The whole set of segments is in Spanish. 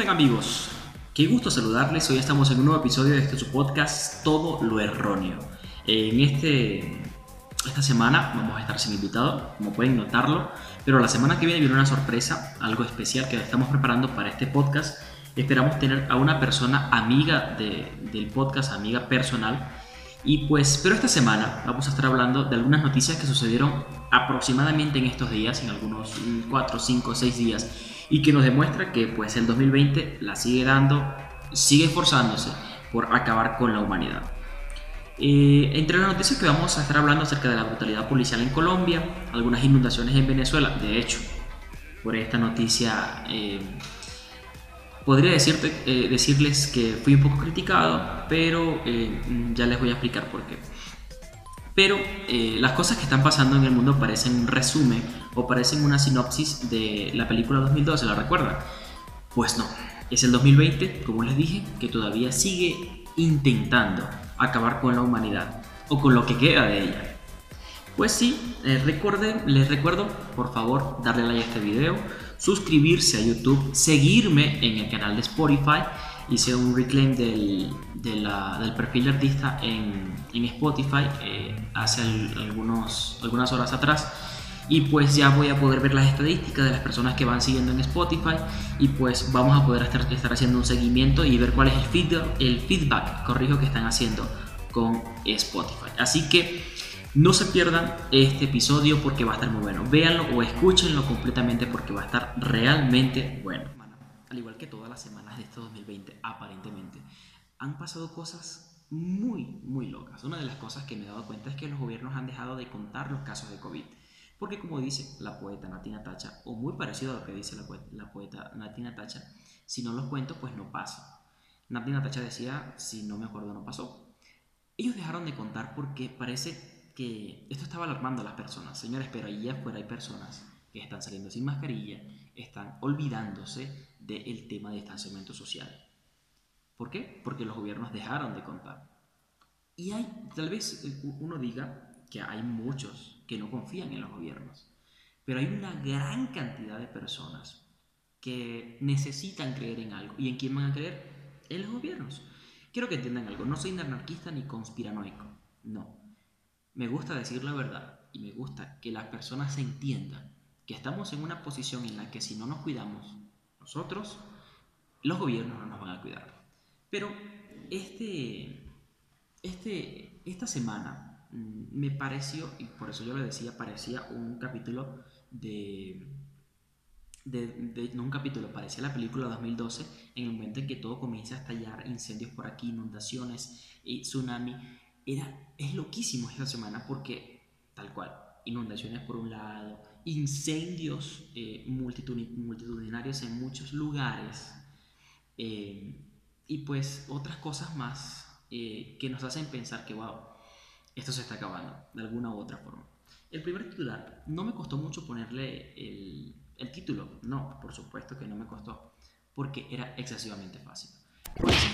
están amigos? Qué gusto saludarles. Hoy estamos en un nuevo episodio de este su podcast Todo lo erróneo. En este esta semana vamos a estar sin invitado, como pueden notarlo, pero la semana que viene viene una sorpresa, algo especial que estamos preparando para este podcast. Esperamos tener a una persona amiga del podcast, amiga personal. Y pues, pero esta semana vamos a estar hablando de algunas noticias que sucedieron aproximadamente en estos días, en algunos 4, 5, 6 días, y que nos demuestra que pues el 2020 la sigue dando, sigue esforzándose por acabar con la humanidad. Eh, entre las noticias que vamos a estar hablando acerca de la brutalidad policial en Colombia, algunas inundaciones en Venezuela, de hecho, por esta noticia eh, podría decirte, eh, decirles que fui un poco criticado, pero ya les voy a explicar por qué. Pero las cosas que están pasando en el mundo parecen un resumen o parecen una sinopsis de la película 2012, ¿la recuerdan? Pues no, es el 2020, como les dije, que todavía sigue intentando acabar con la humanidad o con lo que queda de ella. Pues sí, eh, recuerden, les recuerdo por favor darle like a este video, suscribirse a YouTube, seguirme en el canal de Spotify. Hice un reclaim del, del perfil de artista en, en Spotify eh, hace algunos, algunas horas atrás y pues ya voy a poder ver las estadísticas de las personas que van siguiendo en Spotify y pues vamos a poder estar, estar haciendo un seguimiento y ver cuál es el feedback, el feedback, corrijo, que están haciendo con Spotify. Así que no se pierdan este episodio porque va a estar muy bueno. Véanlo o escúchenlo completamente porque va a estar realmente bueno. Al igual que todas las semanas de este 2020, aparentemente, han pasado cosas muy, muy locas. Una de las cosas que me he dado cuenta es que los gobiernos han dejado de contar los casos de COVID. Porque como dice la poeta Natina Tacha, o muy parecido a lo que dice la, poeta, la poeta Natina Tacha, si no los cuento, pues no pasa. Natina Tacha decía, si no me acuerdo, no pasó. Ellos dejaron de contar porque parece que esto estaba alarmando a las personas. Señores, pero allá afuera hay personas que están saliendo sin mascarilla, están olvidándose del tema de distanciamiento social. ¿Por qué? Porque los gobiernos dejaron de contar. Y hay, tal vez uno diga, que hay muchos que no confían en los gobiernos, pero hay una gran cantidad de personas que necesitan creer en algo. ¿Y en quién van a creer? En los gobiernos. Quiero que entiendan algo, no soy anarquista ni conspiranoico, no. Me gusta decir la verdad y me gusta que las personas se entiendan que estamos en una posición en la que si no nos cuidamos nosotros, los gobiernos no nos van a cuidar. Pero este, este, esta semana Mm, me pareció, y por eso yo lo decía, parecía un capítulo de, de, no un capítulo, parecía la película 2012, en el momento en que todo comienza a estallar, incendios por aquí, inundaciones, y tsunami. Era, es loquísimo esta semana porque, tal cual, inundaciones por un lado, incendios eh, multitudinarios en muchos lugares, eh, y pues otras cosas más eh, que nos hacen pensar que, wow, esto se está acabando, de alguna u otra forma. El primer titular, no me costó mucho ponerle el, título, no, por supuesto que no me costó, porque era excesivamente fácil.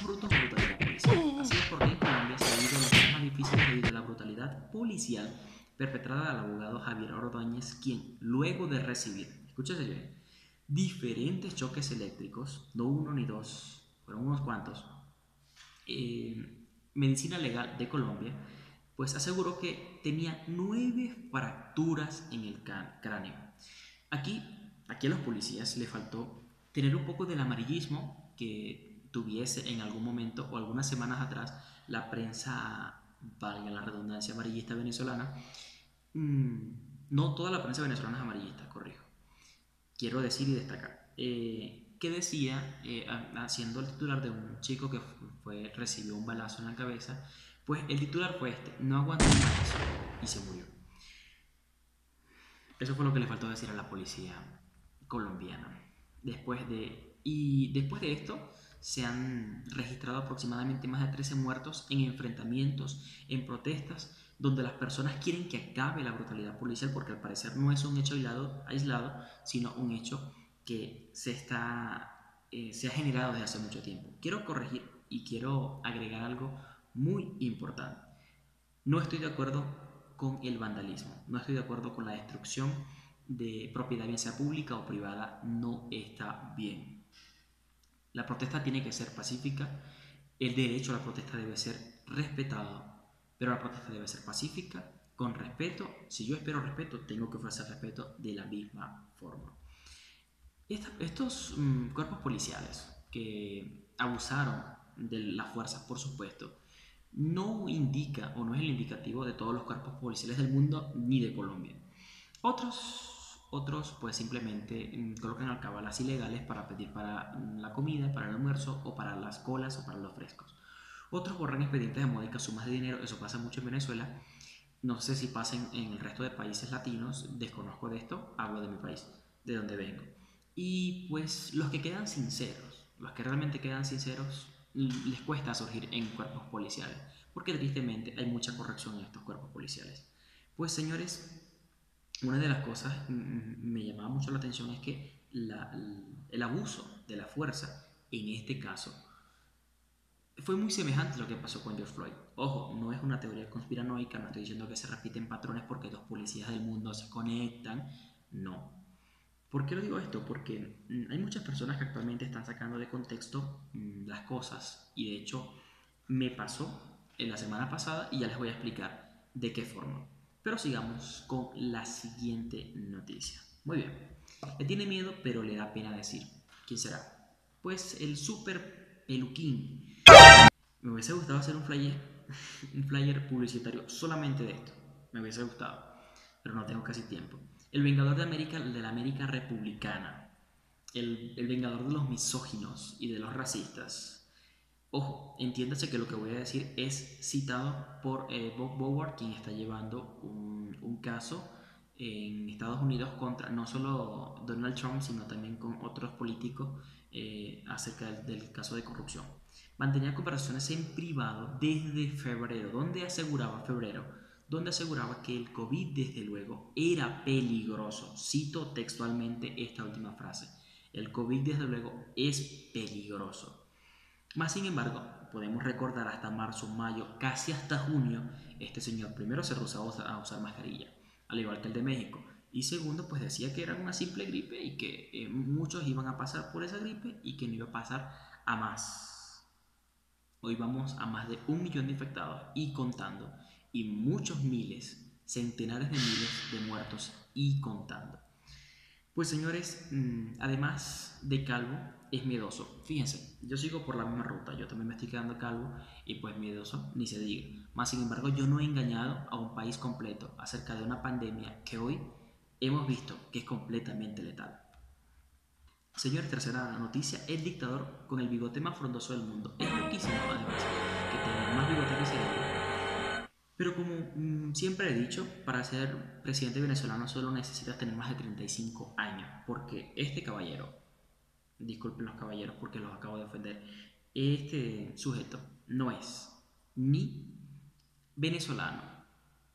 Brutos brutalidad policial. Así es porque en Colombia se ha vivido los más difíciles debido a la brutalidad policial perpetrada al abogado Javier Ordóñez, quien, luego de recibir, escúchese bien, diferentes choques eléctricos, no uno ni dos, fueron unos cuantos, eh, medicina legal de Colombia, pues aseguró que tenía nueve fracturas en el cráneo. Aquí, aquí a los policías le faltó tener un poco del amarillismo que tuviese en algún momento o algunas semanas atrás la prensa, valga la redundancia, amarillista venezolana. Mm, no toda la prensa venezolana es amarillista, corrijo. Quiero decir y destacar. Eh, que decía, eh, haciendo el titular de un chico que fue, recibió un balazo en la cabeza, pues el titular fue este, no aguantó más y se murió. Eso fue lo que le faltó decir a la policía colombiana. Después de, y después de esto se han registrado aproximadamente más de 13 muertos en enfrentamientos, en protestas, donde las personas quieren que acabe la brutalidad policial porque al parecer no es un hecho aislado, aislado sino un hecho que se, está, eh, se ha generado desde hace mucho tiempo. Quiero corregir y quiero agregar algo muy importante. No estoy de acuerdo con el vandalismo, no estoy de acuerdo con la destrucción de propiedad, bien sea pública o privada, no está bien. La protesta tiene que ser pacífica, el derecho a la protesta debe ser respetado, pero la protesta debe ser pacífica, con respeto. Si yo espero respeto, tengo que ofrecer respeto de la misma forma. estos mm, cuerpos policiales que abusaron de la fuerza, por supuesto, no indica o no es el indicativo de todos los cuerpos policiales del mundo ni de Colombia. Otros, otros pues simplemente mm, colocan alcabalas ilegales para pedir para mm, la comida, para el almuerzo o para las colas o para los frescos. Otros borran expedientes de módicas sumas de dinero, eso pasa mucho en Venezuela. No sé si pasa en, el resto de países latinos, desconozco de esto, hablo de mi país, de donde vengo. Y pues los que quedan sinceros, los que realmente quedan sinceros, les cuesta surgir en cuerpos policiales, porque tristemente hay mucha corrección en estos cuerpos policiales. Pues señores, una de las cosas me llamaba mucho la atención es que el abuso de la fuerza, en este caso, fue muy semejante a lo que pasó con George Floyd. Ojo, no es una teoría conspiranoica, no estoy diciendo que se repiten patrones porque dos policías del mundo se conectan, no. ¿Por qué lo digo esto? Porque mm, hay muchas personas que actualmente están sacando de contexto mm, las cosas y de hecho me pasó en la semana pasada y ya les voy a explicar de qué forma. Pero sigamos con la siguiente noticia. Muy bien. Le tiene miedo, pero le da pena decir. ¿Quién será? Pues el super peluquín. Me hubiese gustado hacer un flyer, un flyer publicitario solamente de esto. Me hubiese gustado, pero no tengo casi tiempo. El vengador de América, de la América republicana. El, el vengador de los misóginos y de los racistas. Ojo, entiéndase que lo que voy a decir es citado por eh, Bob Boward, quien está llevando un, caso en Estados Unidos contra no solo Donald Trump, sino también con otros políticos eh, acerca del, del, caso de corrupción. Mantenía conversaciones en privado desde febrero, donde aseguraba febrero donde aseguraba que el COVID desde luego era peligroso. Cito textualmente esta última frase. El COVID desde luego es peligroso. Más sin embargo, podemos recordar hasta marzo, mayo, casi hasta junio, este señor primero se rehusaba a usar mascarilla, al igual que el de México. Y segundo, pues decía que era una simple gripe y que eh, muchos iban a pasar por esa gripe y que no iba a pasar a más. Hoy vamos a más de un millón de infectados y contando y muchos miles, centenares de miles de muertos y contando. Pues señores, mm, además de calvo, es miedoso. Fíjense, yo sigo por la misma ruta, yo también me estoy quedando calvo y pues miedoso, ni se diga. Más sin embargo, yo no he engañado a un país completo acerca de una pandemia que hoy hemos visto que es completamente letal. Señores, tercera noticia, el dictador con el bigote más frondoso del mundo. Es loquísimo además, que tiene más bigote que cerebro pero como mm, siempre he dicho, para ser presidente venezolano solo necesitas tener más de 35 años, porque este caballero, disculpen los caballeros porque los acabo de ofender, este sujeto no es ni venezolano,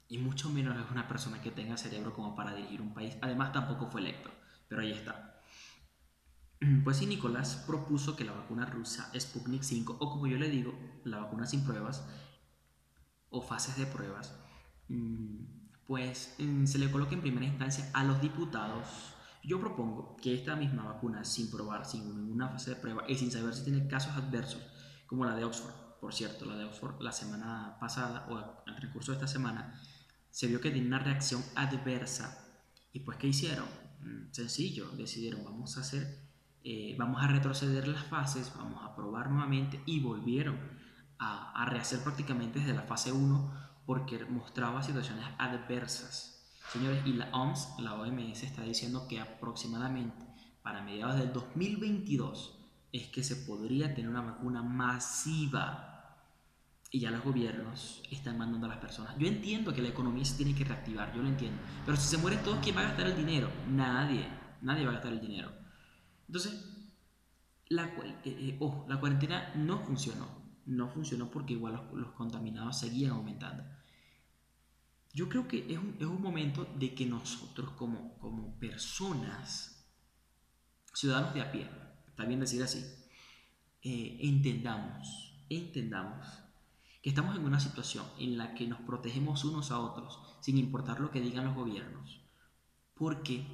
y mucho menos es una persona que tenga cerebro como para dirigir un país, además tampoco fue electo, pero ahí está. Pues sí, Nicolás propuso que la vacuna rusa Sputnik 5, o como yo le digo, la vacuna sin pruebas, o fases de pruebas, mm, pues mm, se le coloque en primera instancia a los diputados. Yo propongo que esta misma vacuna, sin probar, sin ninguna fase de prueba y sin saber si tiene casos adversos, como la de Oxford, por cierto, la de Oxford la semana pasada o al transcurso de esta semana, se vio que tiene una reacción adversa. ¿Y pues qué hicieron? Mm, sencillo, decidieron, vamos a hacer, eh, vamos a retroceder las fases, vamos a probar nuevamente y volvieron a, rehacer prácticamente desde la fase 1 porque mostraba situaciones adversas. Señores, y la OMS, la OMS, está diciendo que aproximadamente para mediados del 2022 es que se podría tener una vacuna masiva y ya los gobiernos están mandando a las personas. Yo entiendo que la economía se tiene que reactivar, yo lo entiendo. Pero si se mueren todos, ¿quién va a gastar el dinero? Nadie. Nadie va a gastar el dinero. Entonces, la, eh, eh, la cuarentena no funcionó no funcionó porque igual los, contaminados seguían aumentando. Yo creo que es un, es un momento de que nosotros como, como personas, ciudadanos de a pie, está bien decir así, eh, entendamos, entendamos que estamos en una situación en la que nos protegemos unos a otros sin importar lo que digan los gobiernos. Porque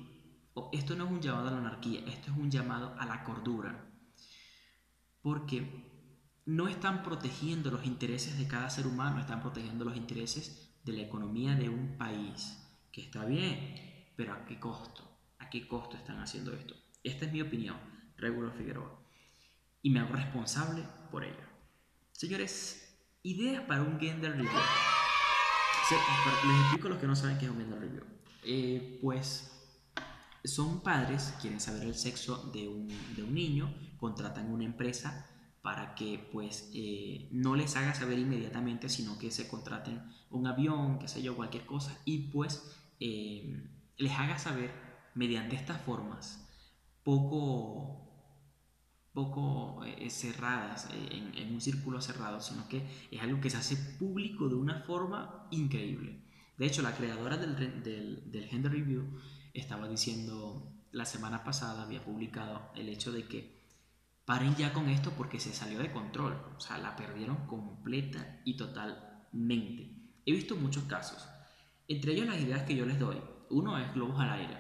esto no es un llamado a la anarquía, esto es un llamado a la cordura. porque no están protegiendo los intereses de cada ser humano, están protegiendo los intereses de la economía de un país, que está bien, pero ¿a qué costo? ¿A qué costo están haciendo esto? Esta es mi opinión, Regulo Figueroa, y me hago responsable por ello. Señores, ideas para un gender review. Les explico a los que no saben qué es un gender review. Eh, pues son padres, quieren saber el sexo de un, de un niño, contratan una empresa para que pues eh, no les haga saber inmediatamente, sino que se contraten un avión, qué sé yo, cualquier cosa, y pues eh, les haga saber mediante estas formas poco poco eh, cerradas, en, un círculo cerrado, sino que es algo que se hace público de una forma increíble. De hecho, la creadora del, del Gender Review estaba diciendo la semana pasada, había publicado el hecho de que paren ya con esto porque se salió de control, o sea, la perdieron completa y totalmente. He visto muchos casos, entre ellos las ideas que yo les doy. Uno es globos al aire.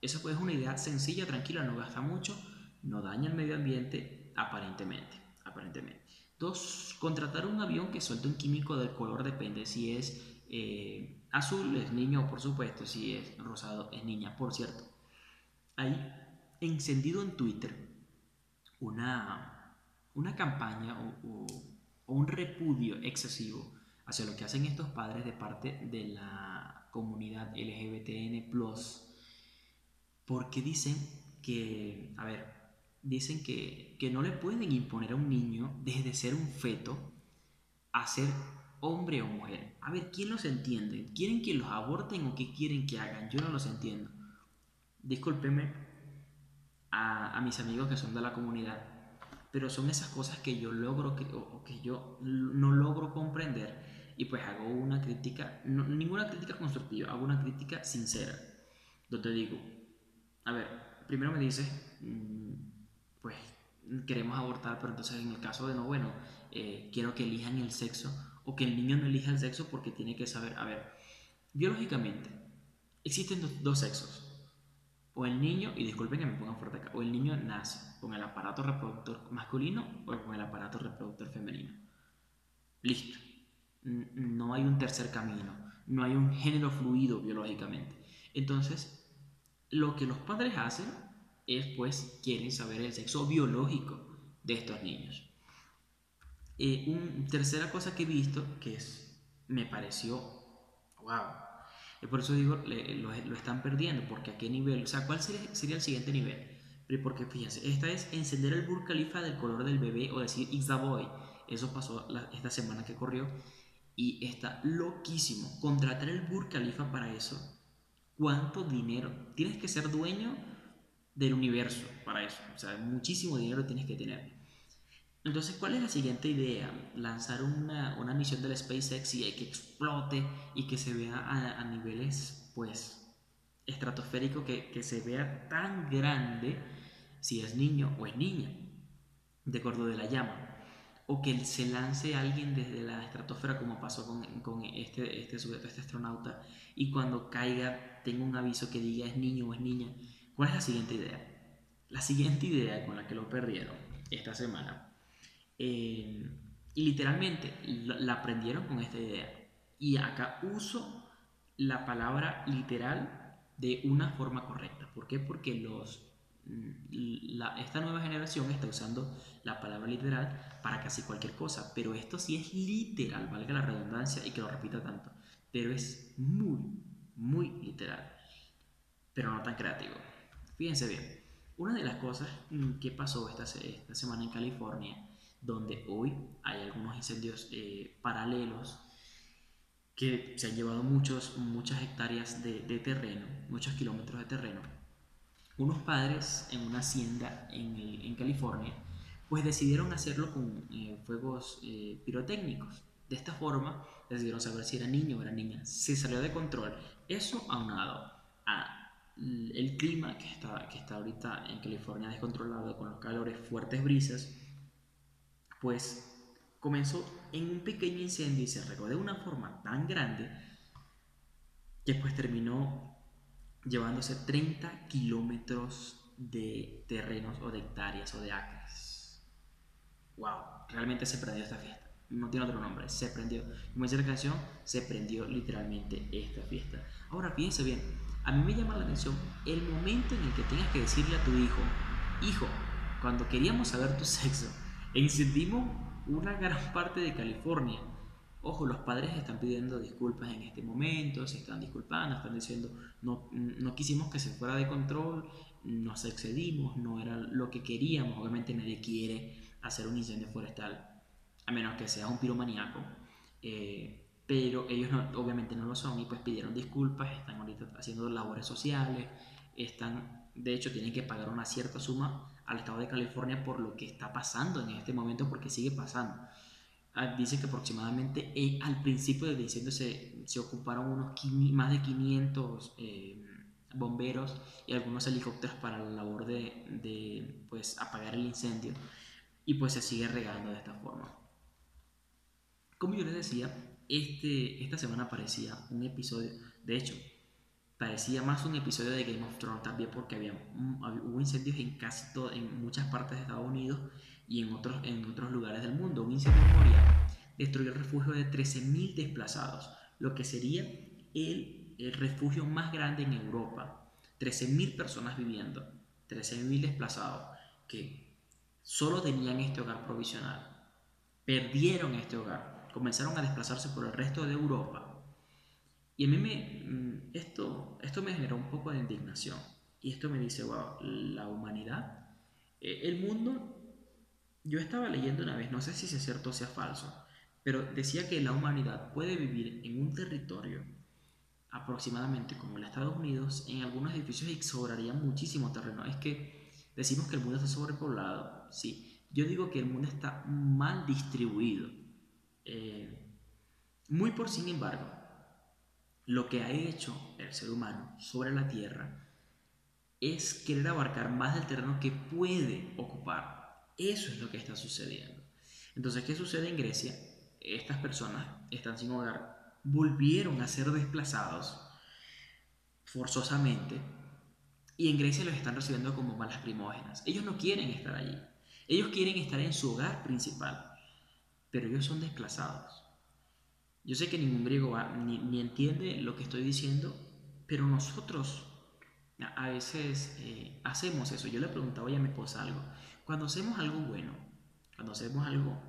Eso pues es una idea sencilla, tranquila, no gasta mucho, no daña el medio ambiente, aparentemente. aparentemente. Dos, contratar un avión que suelte un químico del color depende si es eh, azul es niño, por supuesto, si es rosado es niña, por cierto. Hay encendido en Twitter una, una campaña o, un repudio excesivo hacia lo que hacen estos padres de parte de la comunidad LGBTN, porque dicen que, a ver, dicen que, que no le pueden imponer a un niño desde ser un feto a ser hombre o mujer. A ver, ¿quién los entiende? ¿Quieren que los aborten o qué quieren que hagan? Yo no los entiendo. Discúlpeme a, mis amigos que son de la comunidad, pero son esas cosas que yo logro que, yo no logro comprender y pues hago una crítica, ninguna crítica constructiva, hago una crítica sincera, donde digo, a ver, primero me dice, mm, pues queremos abortar, pero entonces en el caso de no, bueno, eh, quiero que elijan el sexo o que el niño no elija el sexo porque tiene que saber, a ver, biológicamente existen dos, sexos. O el niño, y disculpen que me pongan fuerte acá, o el niño nace con el aparato reproductor masculino o con el aparato reproductor femenino. Listo. No hay un tercer camino, no hay un género fluido biológicamente. Entonces, lo que los padres hacen es pues quieren saber el sexo biológico de estos niños. Eh, una tercera cosa que he visto que es, me pareció, wow, y por eso digo, lo, están perdiendo, porque a qué nivel, o sea, ¿cuál sería, el siguiente nivel? Porque fíjense, esta es encender el Burj Khalifa del color del bebé o decir It's the boy. Eso pasó esta semana que corrió y está loquísimo. Contratar el Burj Khalifa para eso. ¿Cuánto dinero? Tienes que ser dueño del universo para eso. O sea, muchísimo dinero tienes que tener. Entonces, ¿cuál es la siguiente idea? Lanzar una, misión del SpaceX y que explote y que se vea a, niveles, pues, estratosféricos, que, se vea tan grande si es niño o es niña, de acuerdo de la llama. O que se lance alguien desde la estratosfera, como pasó con, este, este sujeto, este astronauta, y cuando caiga tenga un aviso que diga es niño o es niña. ¿Cuál es la siguiente idea? La siguiente idea con la que lo perdieron esta semana eh, y literalmente la aprendieron con esta idea. Y acá uso la palabra literal de una forma correcta. ¿Por qué? Porque los, mm, esta nueva generación está usando la palabra literal para casi cualquier cosa. Pero esto sí es literal, valga la redundancia y que lo repita tanto. Pero es muy, muy literal. Pero no tan creativo. Fíjense bien. Una de las cosas mm, que pasó esta, esta semana en California donde hoy hay algunos incendios eh, paralelos que se han llevado muchos, muchas hectáreas de, terreno, muchos kilómetros de terreno. Unos padres en una hacienda en, California pues decidieron hacerlo con eh, fuegos eh, pirotécnicos. De esta forma decidieron saber si era niño o era niña. Se salió de control. Eso aunado a el clima que está, que está ahorita en California descontrolado con los calores, fuertes brisas, pues comenzó en un pequeño incendio y se regó de una forma tan grande que pues terminó llevándose 30 kilómetros de terrenos o de hectáreas o de acres. wow, realmente se prendió esta fiesta. No tiene otro nombre, se prendió. Como dice la canción, se prendió literalmente esta fiesta. Ahora fíjense bien, a mí me llama la atención el momento en el que tengas que decirle a tu hijo, hijo, cuando queríamos saber tu sexo, encendimos una gran parte de California. Ojo, los padres están pidiendo disculpas en este momento, se están disculpando, están diciendo, no, no quisimos que se fuera de control, nos excedimos, no era lo que queríamos. Obviamente nadie quiere hacer un incendio forestal, a menos que seas un piromaníaco. Eh, pero ellos obviamente no lo son y pues pidieron disculpas, están ahorita haciendo labores sociales, están, de hecho tienen que pagar una cierta suma al estado de California por lo que está pasando en este momento, porque sigue pasando. Ah, dice que aproximadamente eh, al principio del incendio se, se ocuparon unos más de 500 eh, bomberos y algunos helicópteros para la labor de, de pues, apagar el incendio y pues se sigue regando de esta forma. Como yo les decía, este, esta semana parecía un episodio, de hecho, parecía más un episodio de Game of Thrones también porque había, hubo incendios en casi todo, en muchas partes de Estados Unidos y en otros, en otros lugares del mundo. Un incendio memorial destruyó el refugio de 13.000 desplazados, lo que sería el, el refugio más grande en Europa. 13.000 personas viviendo, 13.000 desplazados que solo tenían este hogar provisional. Perdieron este hogar, comenzaron a desplazarse por el resto de Europa y a mí me, mm, esto, esto me generó un poco de indignación. Y esto me dice, wow, la humanidad, eh, el mundo, yo estaba leyendo una vez, no sé si es cierto o sea falso, pero decía que la humanidad puede vivir en un territorio aproximadamente como el Estados Unidos, en algunos edificios y sobraría muchísimo terreno. Es que decimos que el mundo está sobrepoblado, sí. Yo digo que el mundo está mal distribuido. Eh, muy por sin embargo, lo que ha hecho el ser humano sobre la tierra es querer abarcar más del terreno que puede ocupar. Eso es lo que está sucediendo. Entonces, ¿qué sucede en Grecia? Estas personas están sin hogar, volvieron a ser desplazados forzosamente y en Grecia los están recibiendo como malas primógenas. Ellos no quieren estar allí. Ellos quieren estar en su hogar principal, pero ellos son desplazados. Yo sé que ningún griego ni, entiende lo que estoy diciendo, pero nosotros a veces eh, hacemos eso. Yo le preguntaba a mi esposa algo. Cuando hacemos algo bueno, cuando hacemos algo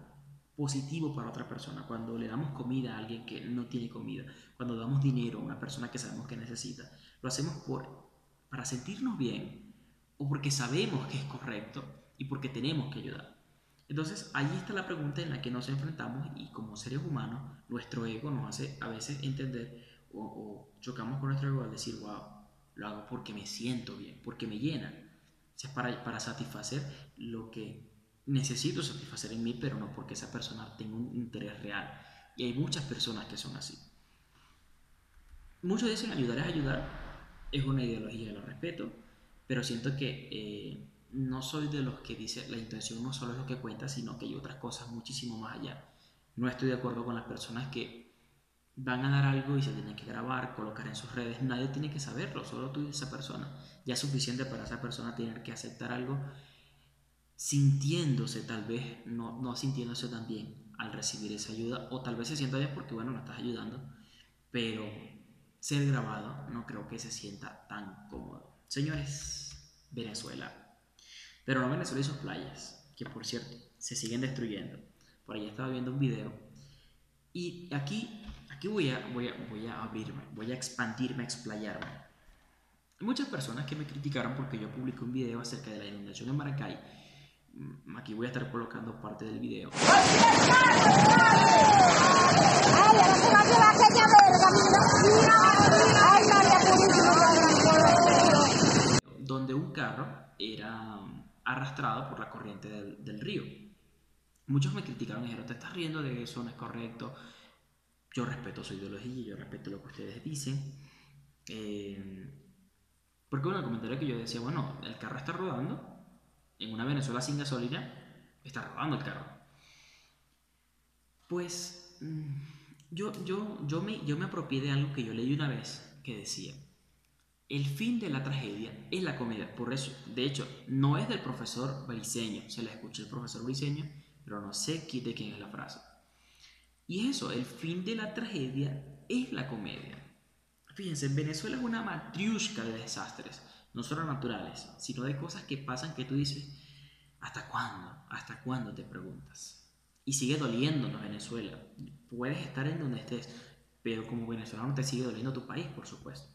positivo para otra persona, cuando le damos comida a alguien que no tiene comida, cuando damos dinero a una persona que sabemos que necesita, lo hacemos por, para sentirnos bien o porque sabemos que es correcto y porque tenemos que ayudar. Entonces ahí está la pregunta en la que nos enfrentamos y como seres humanos nuestro ego nos hace a veces entender o, chocamos con nuestro ego al decir, wow, lo hago porque me siento bien, porque me llena. es para, para satisfacer lo que necesito satisfacer en mí, pero no porque esa persona tenga un interés real. Y hay muchas personas que son así. Muchos dicen ayudar es ayudar, es una ideología, lo respeto, pero siento que eh, no soy de los que dice la intención no solo es lo que cuenta, sino que hay otras cosas muchísimo más allá. No estoy de acuerdo con las personas que van a dar algo y se tienen que grabar, colocar en sus redes. Nadie tiene que saberlo, solo tú y esa persona. Ya es suficiente para esa persona tener que aceptar algo sintiéndose tal vez, no, no sintiéndose tan bien al recibir esa ayuda, o tal vez se sienta bien porque, bueno, no estás ayudando, pero ser grabado no creo que se sienta tan cómodo. Señores, Venezuela pero no Venezuela y sus playas, que por cierto se siguen destruyendo. Por ahí estaba viendo un video. Y aquí, aquí voy, a, voy, a, voy a abrirme, voy a expandirme, a explayarme. Hay muchas personas que me criticaron porque yo publiqué un video acerca de la inundación en Maracay. Mm, aquí voy a estar colocando parte del video. Donde un carro era arrastrado por la corriente del, río. Muchos me criticaron y dijeron, te estás riendo de eso, no es correcto. Yo respeto su ideología, yo respeto lo que ustedes dicen. Eh, porque bueno, el comentario que yo decía, bueno, el carro está rodando, en una Venezuela sin gasolina, está rodando el carro. Pues mm, yo, yo, yo, me, yo me apropié de algo que yo leí una vez que decía, el fin de la tragedia es la comedia. Por eso, de hecho, no es del profesor Briseño. Se le escucha el profesor Briseño pero no sé de quién es la frase. Y eso, el fin de la tragedia es la comedia. Fíjense, Venezuela es una matriusca de desastres, no solo naturales, sino de cosas que pasan que tú dices, ¿hasta cuándo? ¿Hasta cuándo te preguntas? Y sigue doliéndonos Venezuela. Puedes estar en donde estés, pero como venezolano te sigue doliendo tu país, por supuesto.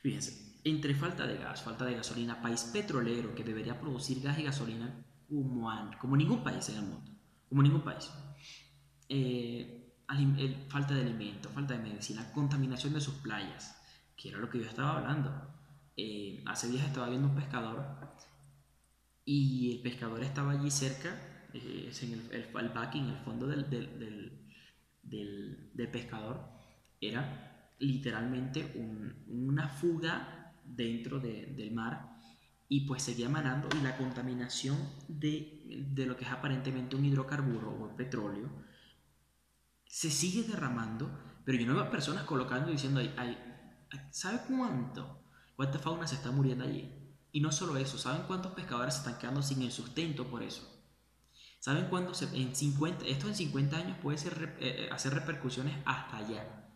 Fíjense, entre falta de gas, falta de gasolina, país petrolero que debería producir gas y gasolina como, como ningún país en el mundo, como ningún país. Eh, falta de alimentos, falta de medicina, contaminación de sus playas, que era lo que yo estaba hablando. Eh, hace días estaba viendo un pescador y el pescador estaba allí cerca, eh, en el, el, backing, el fondo del, del, del, del pescador, era literalmente una fuga dentro del mar y pues seguía manando y la contaminación de, lo que es aparentemente un hidrocarburo o el petróleo se sigue derramando, pero yo no veo personas colocando y diciendo, ay, ¿sabe cuánto? ¿Cuánta fauna se está muriendo allí? Y no solo eso, ¿saben cuántos pescadores se están quedando sin el sustento por eso? ¿Saben cuándo en 50, esto en 50 años puede eh, eh, hacer repercusiones hasta allá?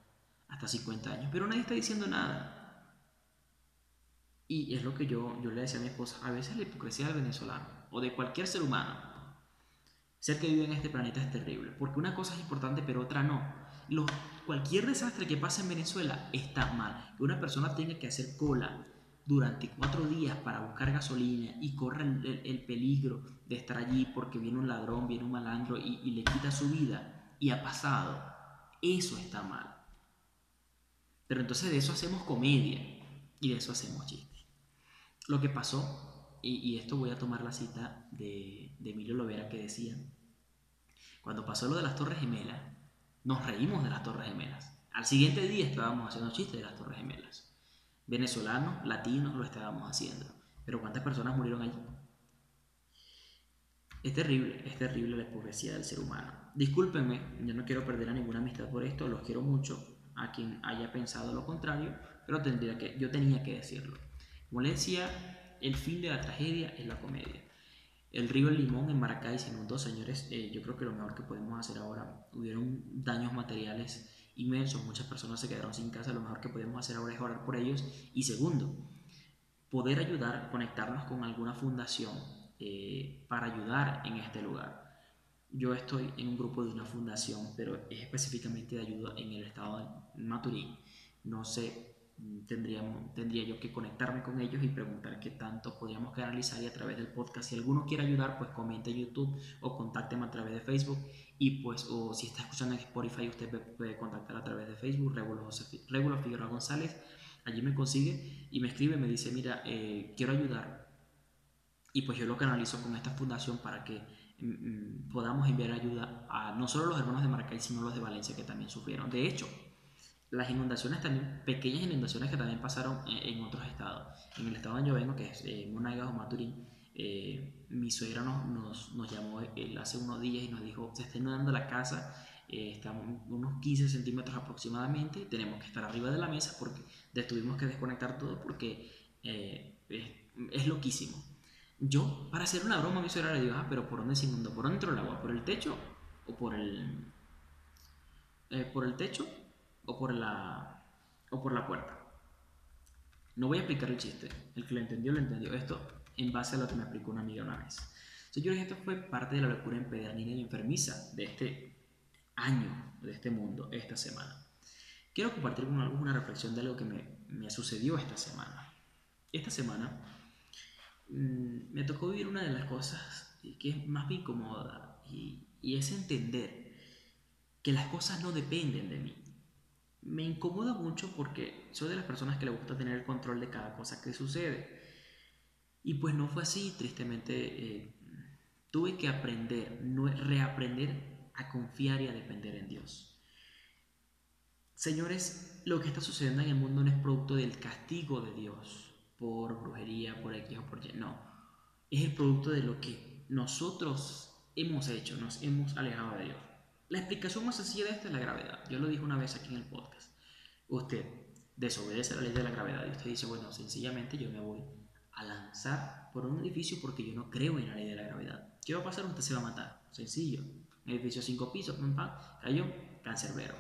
Hasta 50 años, pero nadie está diciendo nada. Y es lo que yo, yo le decía a mi esposa, a veces la hipocresía del venezolano o de cualquier ser humano, ser que vive en este planeta es terrible, porque una cosa es importante pero otra no. cualquier desastre que pase en Venezuela está mal. Que una persona tenga que hacer cola durante cuatro días para buscar gasolina y corra el, peligro de estar allí porque viene un ladrón, viene un malandro y le quita su vida y ha pasado, eso está mal. Pero entonces de eso hacemos comedia y de eso hacemos chistes. Lo que pasó, y, esto voy a tomar la cita de, Emilio Lovera que decía, cuando pasó lo de las Torres Gemelas, nos reímos de las Torres Gemelas. Al siguiente día estábamos haciendo chistes de las Torres Gemelas. Venezolanos, latinos lo estábamos haciendo. Pero ¿cuántas personas murieron allí? Es terrible, es terrible la hipocresía del ser humano. Discúlpenme, yo no quiero perder a ninguna amistad por esto, los quiero mucho, a quien haya pensado lo contrario, pero tendría que, yo tenía que decirlo. Como el fin de la tragedia es la comedia. El río El Limón en Maracay se inundó, señores. Eh, yo creo que lo mejor que podemos hacer ahora, hubieron daños materiales inmensos, muchas personas se quedaron sin casa, lo mejor que podemos hacer ahora es orar por ellos. Y segundo, poder ayudar, conectarnos con alguna fundación eh, para ayudar en este lugar. Yo estoy en un grupo de una fundación, pero es específicamente de ayuda en el estado de Maturín. No sé, tendríamos, tendría yo que conectarme con ellos y preguntar qué tanto podríamos canalizar y a través del podcast. Si alguno quiere ayudar, pues comente en YouTube o contácteme a través de Facebook. Y pues, o si está escuchando en Spotify, usted me puede contactar a través de Facebook, Regulo, Figueroa González. Allí me consigue y me escribe, me dice, mira, eh, quiero ayudar. Y pues yo lo canalizo con esta fundación para que Mm, podamos enviar ayuda a no solo los hermanos de Maracay, sino los de Valencia que también sufrieron. De hecho, las inundaciones también, pequeñas inundaciones que también pasaron en, otros estados. En el estado donde yo vengo, que es eh, Monagas o Maturín, eh, mi suegra nos, nos, llamó hace unos días y nos dijo, se está inundando la casa, eh, estamos unos 15 centímetros aproximadamente, tenemos que estar arriba de la mesa porque tuvimos que desconectar todo porque es, es loquísimo. Yo, para hacer una broma, mi suegra le digo, ah, pero ¿por dónde se inundó? ¿Por dónde entró el agua? ¿Por el techo? ¿O por el. Eh, ¿Por el techo? ¿O por la. o por la puerta? No voy a explicar el chiste. El que lo entendió, lo entendió. Esto en base a lo que me explicó una amiga una vez. Señores, esto fue parte de la locura empedernida y enfermiza de este año, de este mundo, esta semana. Quiero compartir con alguna reflexión de algo que me, me sucedió esta semana. Esta semana Mm, me tocó vivir una de las cosas que es más bien incómoda y, y es entender que las cosas no dependen de mí. Me incomoda mucho porque soy de las personas que le gusta tener el control de cada cosa que sucede. Y pues no fue así, tristemente eh, tuve que aprender, no, reaprender a confiar y a depender en Dios. Señores, lo que está sucediendo en el mundo no es producto del castigo de Dios, por brujería, por X o por Y. No. Es el producto de lo que nosotros hemos hecho, nos hemos alejado de Dios. La explicación más sencilla de esto es la gravedad. Yo lo dije una vez aquí en el podcast. Usted desobedece la ley de la gravedad y usted dice, bueno, sencillamente yo me voy a lanzar por un edificio porque yo no creo en la ley de la gravedad. ¿Qué va a pasar? Usted se va a matar. Sencillo. Un edificio cinco pisos, pam, pam, cayó, cancerbero.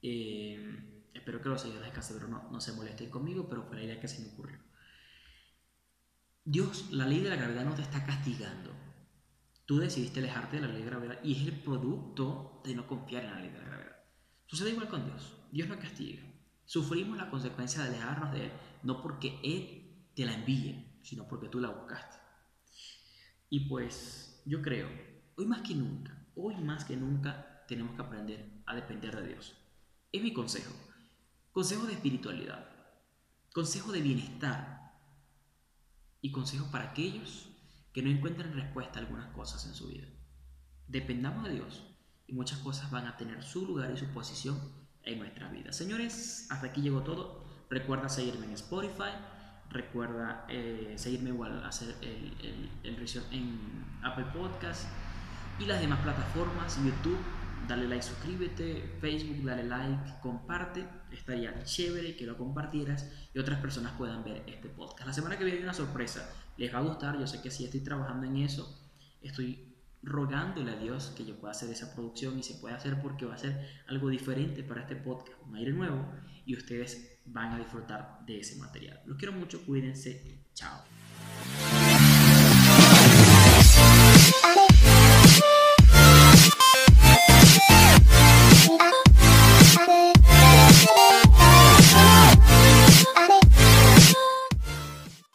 Eh, espero que los seguidores de cancerbero no, no se molesten conmigo, pero fue la idea que se me ocurrió. Dios, la ley de la gravedad no te está castigando. Tú decidiste alejarte de la ley de gravedad y es el producto de no confiar en la ley de la gravedad. Sucede igual con Dios. Dios no castiga. Sufrimos la consecuencia de alejarnos de Él, no porque Él te la envíe, sino porque tú la buscaste. Y pues yo creo, hoy más que nunca, hoy más que nunca tenemos que aprender a depender de Dios. Es mi consejo. Consejo de espiritualidad. Consejo de bienestar y consejos para aquellos que no encuentran respuesta a algunas cosas en su vida. Dependamos de Dios y muchas cosas van a tener su lugar y su posición en nuestra vida. Señores, hasta aquí llegó todo. Recuerda seguirme en Spotify. Recuerda eh, seguirme igual, hacer el, el, el en Apple Podcast y las demás plataformas, YouTube dale like, suscríbete, Facebook, dale like, comparte, estaría chévere que lo compartieras y otras personas puedan ver este podcast. La semana que viene hay una sorpresa, les va a gustar, yo sé que sí estoy trabajando en eso, estoy rogándole a Dios que yo pueda hacer esa producción y se pueda hacer porque va a ser algo diferente para este podcast, un aire nuevo y ustedes van a disfrutar de ese material. Los quiero mucho, cuídense y chao.